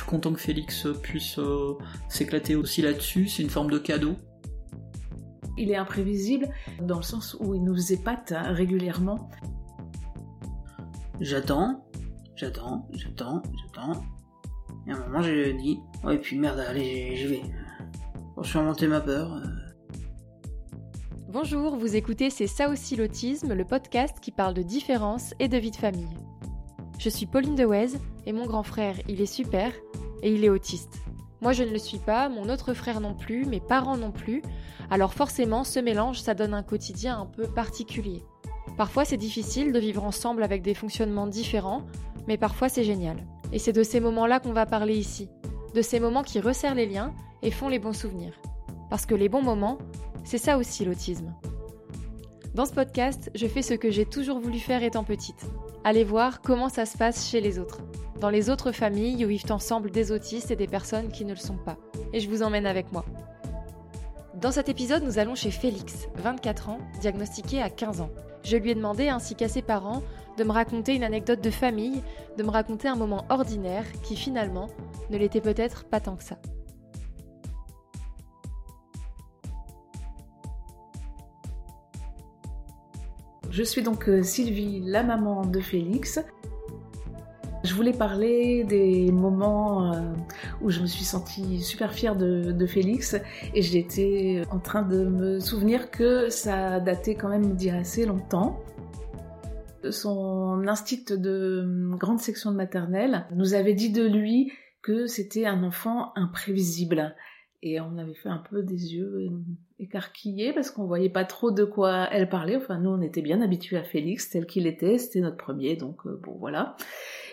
suis content que Félix puisse euh, s'éclater aussi là-dessus. C'est une forme de cadeau. Il est imprévisible dans le sens où il nous épate hein, régulièrement. J'attends, j'attends, j'attends, j'attends. Et à un moment, j'ai dit, ouais, puis merde, allez, j'y vais. Je suis remonter ma peur. euh. Bonjour, vous écoutez C'est ça aussi l'autisme, le podcast qui parle de différence et de vie de famille. Je suis Pauline Dewez et mon grand frère, il est super et il est autiste. Moi je ne le suis pas, mon autre frère non plus, mes parents non plus, alors forcément ce mélange ça donne un quotidien un peu particulier. Parfois c'est difficile de vivre ensemble avec des fonctionnements différents, mais parfois c'est génial. Et c'est de ces moments-là qu'on va parler ici, de ces moments qui resserrent les liens et font les bons souvenirs. Parce que les bons moments, c'est ça aussi l'autisme. Dans ce podcast, je fais ce que j'ai toujours voulu faire étant petite. Aller voir comment ça se passe chez les autres. Dans les autres familles où vivent ensemble des autistes et des personnes qui ne le sont pas. Et je vous emmène avec moi. Dans cet épisode, nous allons chez Félix, 24 ans, diagnostiqué à 15 ans. Je lui ai demandé, ainsi qu'à ses parents, de me raconter une anecdote de famille, de me raconter un moment ordinaire qui finalement ne l'était peut-être pas tant que ça. Je suis donc euh, Sylvie, la maman de Félix. Je voulais parler des moments euh, où je me suis sentie super fière de, Félix et j'étais en train de me souvenir que ça datait quand même d'il y a assez longtemps. Son instinct de euh, grande section de maternelle nous avait dit de lui que c'était un enfant imprévisible. Et on avait fait un peu des yeux écarquillés parce qu'on voyait pas trop de quoi elle parlait. Enfin, nous, on était bien habitués à Félix tel qu'il était. C'était notre premier, donc euh, bon, voilà.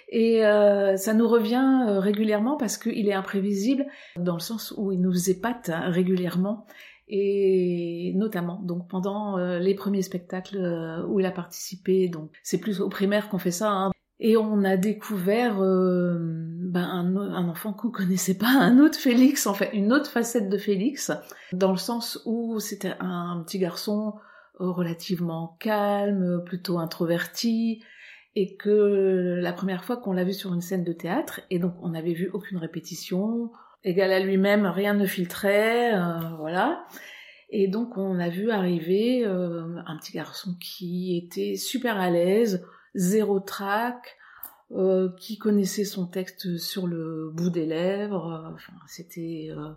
Et euh, ça nous revient euh, régulièrement parce qu'il est imprévisible dans le sens où il nous épate hein, régulièrement. Et notamment, donc pendant les premiers spectacles où il a participé, donc c'est plus au primaire qu'on fait ça, hein, et on a découvert ben, un, enfant qu'on connaissait pas, un autre Félix, en fait, une autre facette de Félix, dans le sens où c'était un, petit garçon relativement calme, plutôt introverti, et que la première fois qu'on l'a vu sur une scène de théâtre, et donc on n'avait vu aucune répétition, égal à lui-même, rien ne filtrait, euh, voilà. Et donc on a vu arriver euh, un petit garçon qui était super à l'aise, zéro trac, euh, qui connaissait son texte sur le bout des lèvres. Enfin, c'était euh,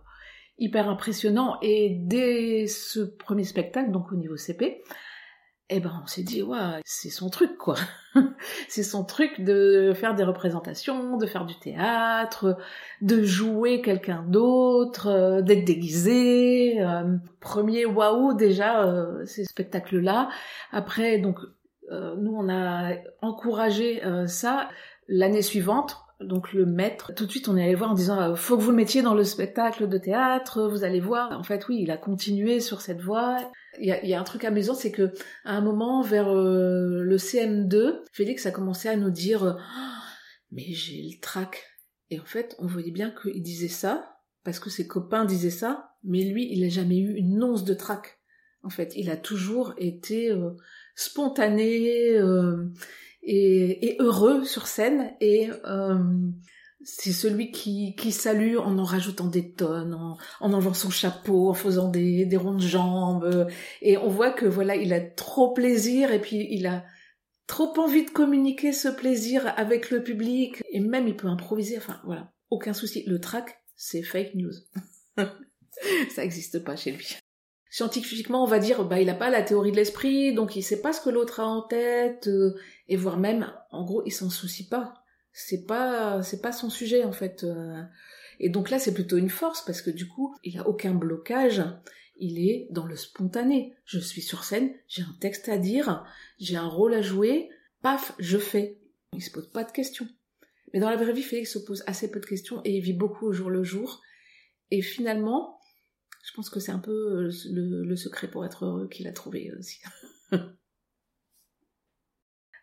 hyper impressionnant. Et dès ce premier spectacle, donc au niveau CP, eh ben on s'est dit ouais, c'est son truc quoi. c'est son truc de faire des représentations, de faire du théâtre, de jouer quelqu'un d'autre, euh, d'être déguisé. Euh, premier waouh déjà euh, ces spectacles là. Après donc euh, nous, on a encouragé euh, ça l'année suivante. Donc le maître, tout de suite on est allé voir en disant euh, faut que vous le mettiez dans le spectacle de théâtre, vous allez voir. En fait oui, il a continué sur cette voie. Il y a, un truc amusant, c'est que à un moment vers euh, le CM2, Félix a commencé à nous dire mais j'ai le trac. Et en fait, on voyait bien qu'il disait ça parce que ses copains disaient ça, mais lui, il n'a jamais eu une once de trac. En fait, il a toujours été euh, spontané euh, et, heureux sur scène. Et euh, c'est celui qui, salue en en rajoutant des tonnes, en, en enlevant son chapeau, en faisant des, des ronds de jambes. Et on voit que voilà il a trop plaisir et puis il a trop envie de communiquer ce plaisir avec le public. Et même il peut improviser. Enfin voilà. Aucun souci. Le track c'est fake news. Ça existe pas chez lui scientifiquement, on va dire, bah, il n'a pas la théorie de l'esprit, donc il sait pas ce que l'autre a en tête, euh, et voire même, en gros, il s'en soucie pas. C'est pas, c'est pas son sujet, en fait. Euh. Et donc là, c'est plutôt une force, parce que du coup, il a aucun blocage. Il est dans le spontané. Je suis sur scène, j'ai un texte à dire, j'ai un rôle à jouer, paf, je fais. Il se pose pas de questions. Mais dans la vraie vie, Félix se pose assez peu de questions et il vit beaucoup au jour le jour. Et finalement, je pense que c'est un peu le, le, secret pour être heureux qu'il a trouvé aussi.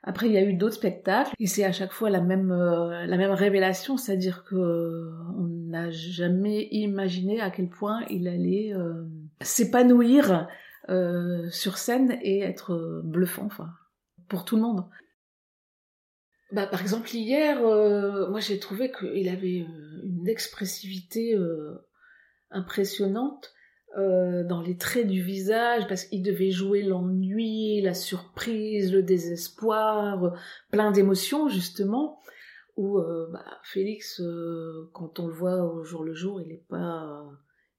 Après, il y a eu d'autres spectacles et c'est à chaque fois la même euh, la même révélation, c'est-à-dire que euh, on n'a jamais imaginé à quel point il allait euh, s'épanouir sur scène et être bluffant, enfin, pour tout le monde. Bah, par exemple, hier, moi j'ai trouvé qu'il avait une d'expressivité impressionnante dans les traits du visage parce qu'il devait jouer l'ennui, la surprise, le désespoir, plein d'émotions justement. Où bah, Félix, quand on le voit au jour le jour, il n'est pas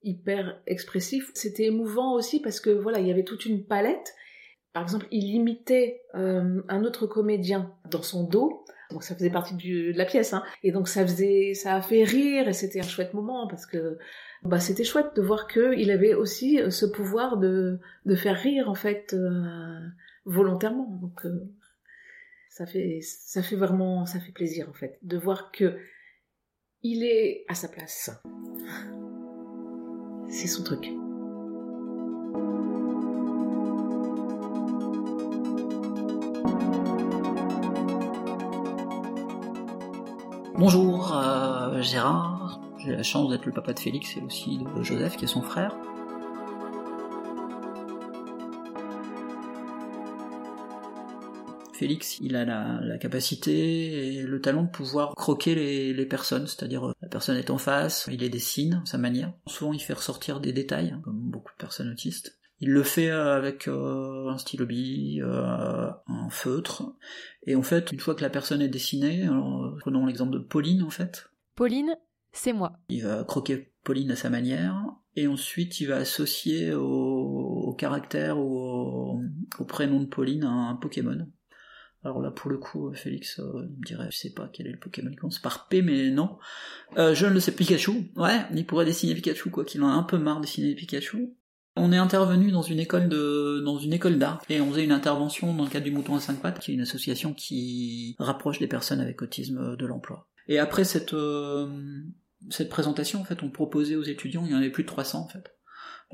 hyper expressif. C'était émouvant aussi parce que voilà, il y avait toute une palette. Par exemple, il imitait euh, un autre comédien dans son dos. Donc ça faisait partie de la pièce, hein. Et donc ça faisait, ça a fait rire et c'était un chouette moment parce que bah c'était chouette de voir que il avait aussi ce pouvoir de de faire rire en fait euh, volontairement. Donc euh, ça fait ça fait vraiment ça fait plaisir en fait de voir que il est à sa place. C'est son truc. Bonjour, euh, Gérard. J'ai la chance d'être le papa de Félix et aussi de Joseph qui est son frère. Félix, il a la, capacité et le talent de pouvoir croquer les, personnes, c'est-à-dire euh, la personne est en face, il les dessine, sa manière. Souvent, il fait ressortir des détails, hein, comme beaucoup de personnes autistes. Il le fait euh, avec euh, un stylo bille, un feutre, et en fait, une fois que la personne est dessinée, prenons l'exemple de Pauline en fait. Pauline, c'est moi. Il va croquer Pauline à sa manière, et ensuite il va associer au, caractère ou au, au, prénom de Pauline un Pokémon. Alors là, pour le coup, Félix euh, me dirait, je sais pas quel est le Pokémon qui commence par P, mais non. Euh, je ne le sais, Pikachu. Ouais, il pourrait dessiner Pikachu, quoi, qu'il en a un peu marre de dessiner Pikachu. On est intervenu dans une école d'art, et on faisait une intervention dans le cadre du Mouton à 5 pattes, qui est une association qui rapproche des personnes avec autisme de l'emploi. Et après cette, euh, présentation, en fait, on proposait aux étudiants, il y en avait plus de 300, en fait,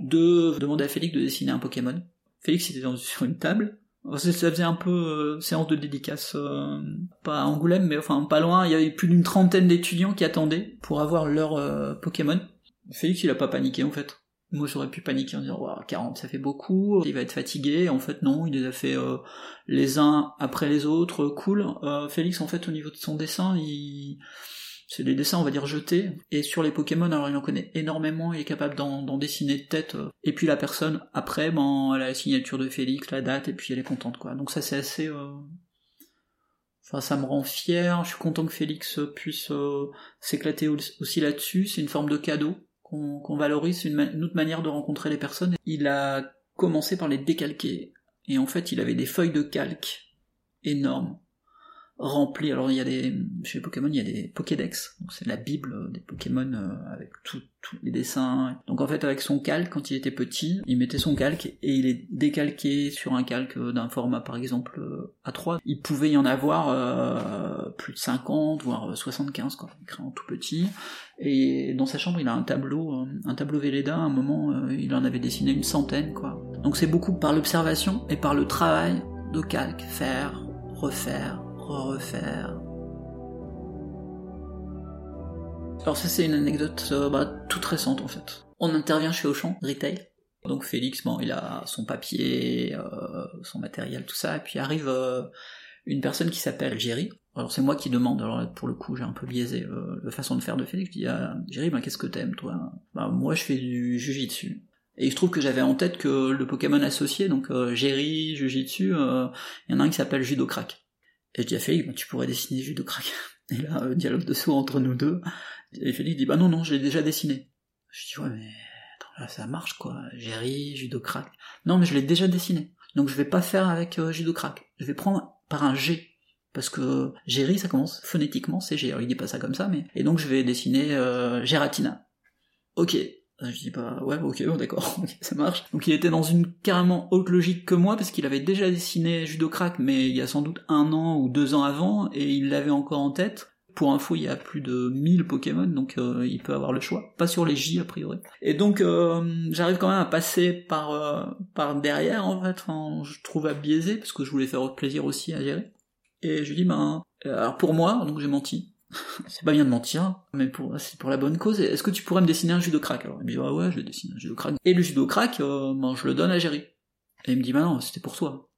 de demander à Félix de dessiner un Pokémon. Félix était sur une table, ça faisait un peu euh, séance de dédicace, euh, pas à Angoulême, mais enfin pas loin. Il y avait plus d'une trentaine d'étudiants qui attendaient pour avoir leur Pokémon. Félix, il a pas paniqué en fait. Moi, j'aurais pu paniquer en disant, wow, 40, ça fait beaucoup, il va être fatigué. En fait, non, il les a fait les uns après les autres, cool. Félix, en fait, au niveau de son dessin, c'est des dessins, on va dire, jetés. Et sur les Pokémon, alors il en connaît énormément, il est capable d'en dessiner de tête. Et puis la personne, après, ben, elle a la signature de Félix, la date, et puis elle est contente, quoi. Donc ça, c'est assez... Euh, enfin, ça me rend fier, je suis content que Félix puisse euh, s'éclater aussi là-dessus, c'est une forme de cadeau qu'on valorise, une, une, autre manière de rencontrer les personnes. Il a commencé par les décalquer, et en fait, il avait des feuilles de calque énormes rempli. Alors il y a des chez Pokémon il y a des Pokédex, c'est la bible des Pokémon euh, avec tous les dessins. Donc en fait avec son calque quand il était petit, il mettait son calque et il est décalqué sur un calque d'un format par exemple euh, A3. Il pouvait y en avoir euh, plus de 50 voire 75 quoi, écrit en tout petit. Et dans sa chambre il a un tableau, un tableau Velleda. À un moment il en avait dessiné une centaine quoi. Donc c'est beaucoup par l'observation et par le travail de calque, faire, refaire, refaire. Alors ça c'est une anecdote euh, bah, toute récente en fait. On intervient chez Auchan, retail. Donc Félix, bon, il a son papier, euh, son matériel, tout ça, et puis arrive euh, une personne qui s'appelle Jerry. Alors c'est moi qui demande, alors pour le coup j'ai un peu biaisé la façon de faire de Félix, je dis ah, Jerry, ben, qu'est-ce que t'aimes toi? Bah moi je fais du jujitsu. Et il se trouve que j'avais en tête que le Pokémon associé, donc Jerry, Jujitsu, il y en a un qui s'appelle Judo Crack. Et je dis à Félix, tu pourrais dessiner Judo Crack. Et là, euh, dialogue de saut entre nous deux. Et Félix dit, bah non, non, je l'ai déjà dessiné. Je dis, ouais, mais attends, ça marche, quoi. Jerry, Judo Crack. Non, mais je l'ai déjà dessiné. Donc je vais pas faire avec euh, Judo Crack. Je vais prendre par un G. Parce que Jerry, ça commence phonétiquement, c'est G. Alors il dit pas ça comme ça, mais... Et donc je vais dessiner euh, Geratina. Ok, je dis bah ouais ok bon d'accord ça marche. Donc il était dans une carrément autre logique que moi parce qu'il avait déjà dessiné Judo Crack mais il y a sans doute un an ou deux ans avant et il l'avait encore en tête. Pour info il y a plus de 1000 Pokémon donc euh, il peut avoir le choix. Pas sur les J a priori. Et donc euh, j'arrive quand même à passer par euh, par derrière en fait. Je trouve à biaiser parce que je voulais faire plaisir aussi à gérer. Et je lui dis ben alors pour moi donc j'ai menti c'est pas bien de mentir, mais pour, c'est pour la bonne cause. Est-ce que tu pourrais me dessiner un judo crack Alors? Il me dit, ah ouais, je dessine un judo crack. Et le judo crack, euh, ben, je le donne à Jerry. Et il me dit, bah non, c'était pour toi.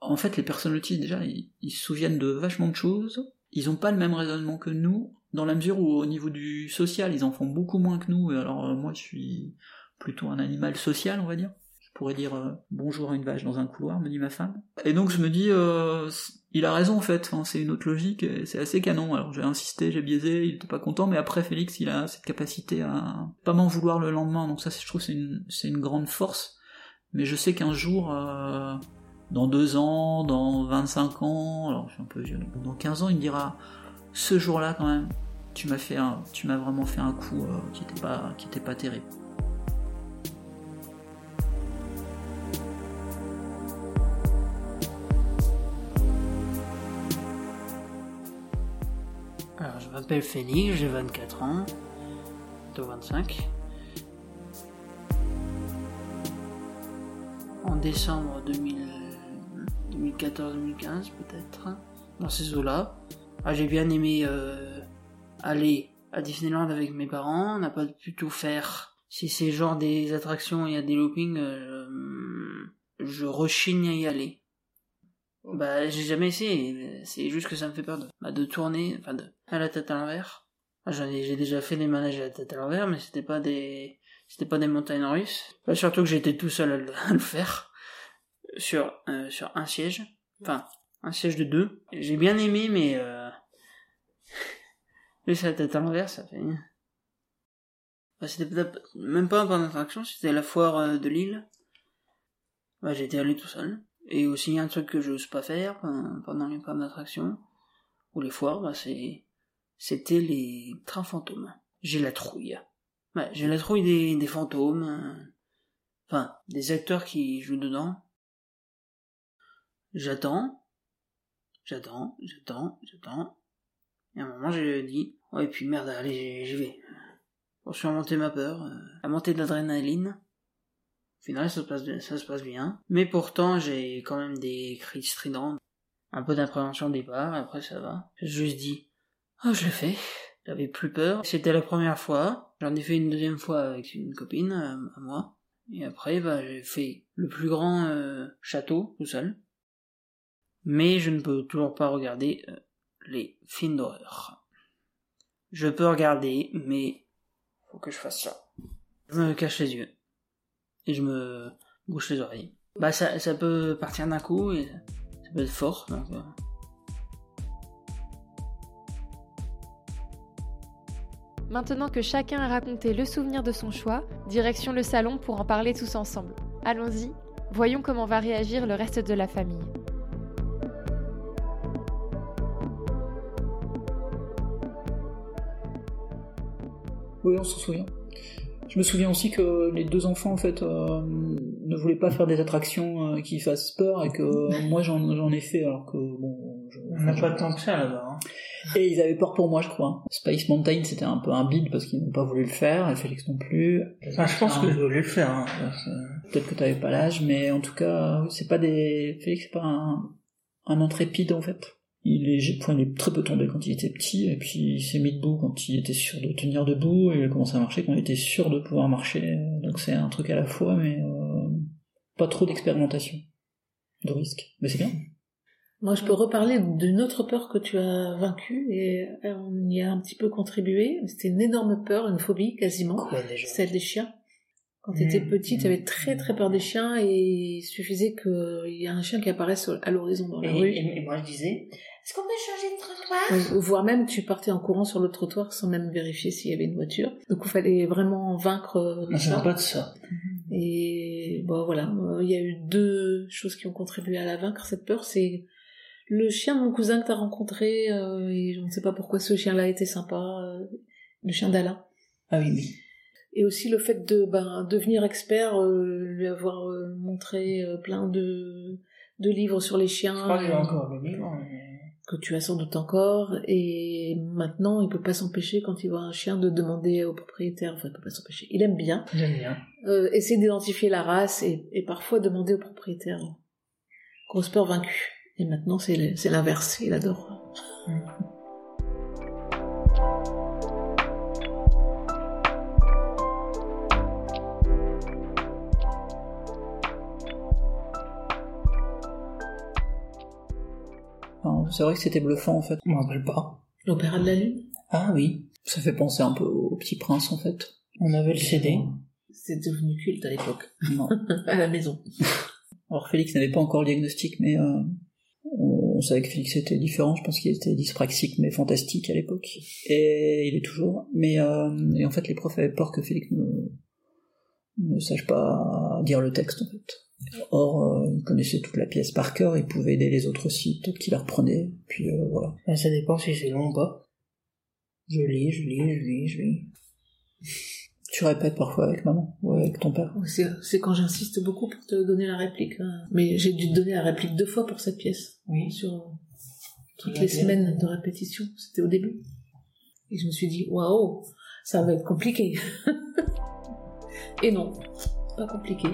En fait, les personnes autistes, déjà, ils, se souviennent de vachement de choses. ils ont pas le même raisonnement que nous, dans la mesure où au niveau du social, ils en font beaucoup moins que nous. Et alors euh, moi, je suis plutôt un animal social, on va dire. Je pourrais dire euh, bonjour à une vache dans un couloir, me dit ma femme. Et donc je me dis, euh, il a raison en fait. C'est une autre logique. C'est assez canon. Alors j'ai insisté, j'ai biaisé, il était pas content. Mais après, Félix, il a cette capacité à pas m'en vouloir le lendemain. Donc ça, je trouve, c'est une, c'est une grande force. Mais je sais qu'un jour, euh, dans deux ans, dans 25 ans, alors je suis un peu vieux, dans 15 ans, il me dira, ce jour-là quand même, tu m'as fait un, tu m'as vraiment fait un coup qui était pas, qui était pas terrible. M'appelle Félix, j'ai 24 ans, bientôt 25. En décembre 2000 2014-2015 peut-être, dans ces eaux-là. Ah, j'ai bien aimé euh, aller à Disneyland avec mes parents, on n'a pas pu tout faire. Si c'est genre des attractions, il y a des loopings, euh, je rechigne à y aller. Bah, j'ai jamais essayé, c'est juste que ça me fait peur de, bah, de tourner, enfin de, à la tête à l'envers. Ah, j'ai déjà fait des manèges à la tête à l'envers, mais c'était pas des, c'était pas des montagnes russes. Bah, surtout que j'étais tout seul à le, faire. Sur, euh, sur un siège. Enfin, un siège de deux. J'ai bien aimé, mais, euh, laisser la tête à l'envers, ça fait, bah, c'était même pas un parc d'attraction, c'était la foire euh, de Lille. Bah, j'étais allé tout seul. Et aussi un truc que je n'ose pas faire pendant pendant les parcs d'attraction ou les foires, bah c'était les trains fantômes. J'ai la trouille. J'ai la trouille des, fantômes. euh, Enfin, des acteurs qui jouent dedans. J'attends. J'attends, j'attends, j'attends. Et à un moment, j'ai dit, ouais, puis merde, allez, j'y vais. Pour surmonter ma peur, euh, la montée d'adrénaline. Au final, ça se passe bien. Mais pourtant, j'ai quand même des cris stridents. Un peu d'appréhension au départ, après ça va. J'ai juste dit, oh, je l'ai fait. J'avais plus peur. C'était la première fois. J'en ai fait une deuxième fois avec une copine, euh, à moi. Et après, bah, j'ai fait le plus grand euh, château, tout seul. Mais je ne peux toujours pas regarder euh, les films d'horreur. Je peux regarder, mais faut que je fasse ça. Je me cache les yeux. Et je me bouche les oreilles. Bah ça, ça peut partir d'un coup et ça peut être fort. Donc, euh, Maintenant que chacun a raconté le souvenir de son choix, direction le salon pour en parler tous ensemble. Allons-y, voyons comment va réagir le reste de la famille. Oui, on s'en souvient. Je me souviens aussi que les deux enfants en fait euh, ne voulaient pas faire des attractions euh, qui fassent peur et que moi j'en ai fait alors que bon. je- On n'a pas tant que ça là-bas. Hein. Et ils avaient peur pour moi, je crois. Space Mountain, c'était un peu un bide parce qu'ils n'ont pas voulu le faire, et Félix non plus. Enfin, je pense Ah. que je voulais le faire. Hein. Peut-être que t'avais pas l'âge, mais en tout cas, c'est pas des. Félix, c'est pas un, un intrépide en fait. Il est, enfin, il est très peu tombé quand il était petit, et puis il s'est mis debout quand il était sûr de tenir debout, et il a commencé à marcher quand il était sûr de pouvoir marcher. Donc c'est un truc à la fois, mais euh, pas trop d'expérimentation, de risque. Mais c'est bien. Moi, je peux reparler d'une autre peur que tu as vaincue et euh, on y a un petit peu contribué. C'était une énorme peur, une phobie quasiment, Quoi déjà? Celle des chiens. Quand tu étais Mmh. petit, tu avais très très peur des chiens et il suffisait qu'il y ait un chien qui apparaisse à l'horizon dans et, la rue. et- et moi je disais, est-ce qu'on peut changer de trottoir? Ou- Voire même tu partais en courant sur le trottoir sans même vérifier s'il y avait une voiture. Donc il fallait vraiment vaincre On ça. pas de ça. Et bon voilà, euh, il y a eu deux choses qui ont contribué à la vaincre cette peur. C'est le chien de mon cousin que t'as rencontré euh, et je ne sais pas pourquoi ce chien-là était sympa, euh, le chien d'Alain. Ah oui, oui. Et aussi le fait de ben, devenir expert, euh, lui avoir euh, montré euh, plein de, de livres sur les chiens Je crois j'ai euh, encore le livre. mais- que tu as sans doute encore. Et maintenant, il peut pas s'empêcher quand il voit un chien de demander au propriétaire. Enfin, il peut pas s'empêcher. Il aime bien bien. euh, essayer d'identifier la race et, et parfois demander au propriétaire. Grosse peur vaincue. Et maintenant, c'est l'inverse. Il adore. C'est vrai que c'était bluffant en fait. Je me rappelle pas. L'Opéra de la Lune? Ah oui, Ça fait penser un peu au Petit Prince en fait. on avait le CD. C'est devenu culte à l'époque, Non. à la maison. Alors Félix n'avait pas encore le diagnostic, mais euh, on, on savait que Félix était différent. Je pense qu'il était dyspraxique, mais fantastique à l'époque. Et il est toujours. Mais euh, et en fait, les profs avaient peur que Félix ne, ne sache pas dire le texte en fait. Or, euh, il connaissait toute la pièce par cœur, il pouvait aider les autres aussi, peut-être qu'il la reprenait. Puis euh, voilà. Ah, ça dépend si c'est long ou pas. Je lis, je lis, je lis, je lis. Tu répètes parfois avec maman ou avec ton père? C'est c'est quand j'insiste beaucoup pour te donner la réplique. hein. Mais j'ai dû te donner la réplique deux fois pour cette pièce. Oui. Sur toutes Laquelle les semaines de répétition. C'était au début. Et je me suis dit, waouh, ça va être compliqué. Et non, pas compliqué.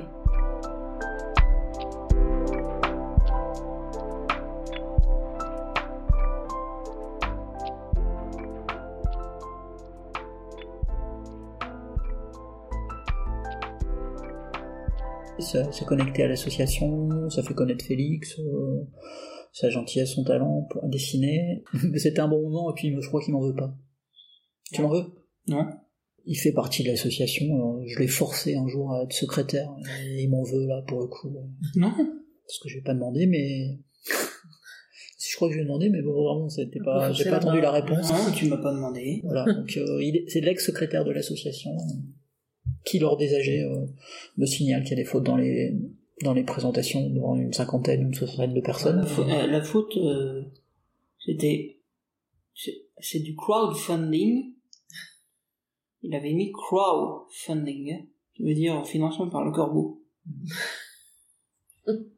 Ça s'est connecté à l'association, ça fait connaître Félix, euh, sa gentillesse, son talent pour dessiner. C'était un bon moment et puis je crois qu'il m'en veut pas. Tu m'en veux? Non Il fait partie de l'association, je l'ai forcé un jour à être secrétaire et il m'en veut là pour le coup. Non Parce que je vais pas demander mais... je crois que je vais demander mais bon vraiment c'était pas... J'ai pas attendu la réponse. Non, tu m'as pas demandé. Voilà, donc euh, il est- c'est l'ex-secrétaire de l'association qui, lors des AG, euh, me signale qu'il y a des fautes dans les dans les présentations devant une cinquantaine, une soixantaine de personnes. La, fa- euh, la faute, euh, c'était... C'est c'est du crowdfunding. Il avait mis crowdfunding, qui veut dire financement par le corbeau.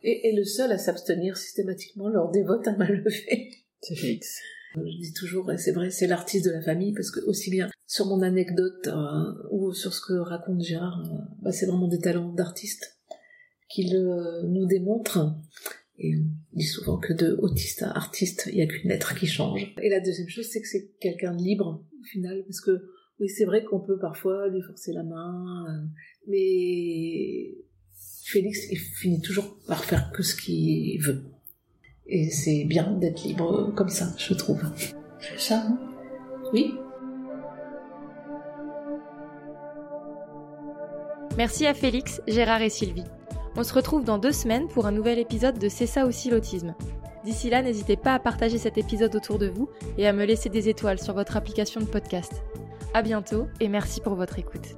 Et, et le seul à s'abstenir systématiquement lors des votes à main levée. C'est Félix. Je dis toujours, et c'est vrai, c'est l'artiste de la famille, parce que aussi bien sur mon anecdote euh, ou sur ce que raconte Gérard, euh, bah, c'est vraiment des talents d'artiste qu'il euh, nous démontre. Et on dit souvent que de autiste à artiste, il n'y a qu'une lettre qui change. Et la deuxième chose, c'est que c'est quelqu'un de libre, au final, parce que oui, c'est vrai qu'on peut parfois lui forcer la main, mais Félix, il finit toujours par faire que ce qu'il veut. Et c'est bien d'être libre comme ça, je trouve. C'est ça, non Oui. Merci à Félix, Gérard et Sylvie. On se retrouve dans deux semaines pour un nouvel épisode de C'est ça aussi l'autisme. D'ici là, n'hésitez pas à partager cet épisode autour de vous et à me laisser des étoiles sur votre application de podcast. À bientôt et merci pour votre écoute.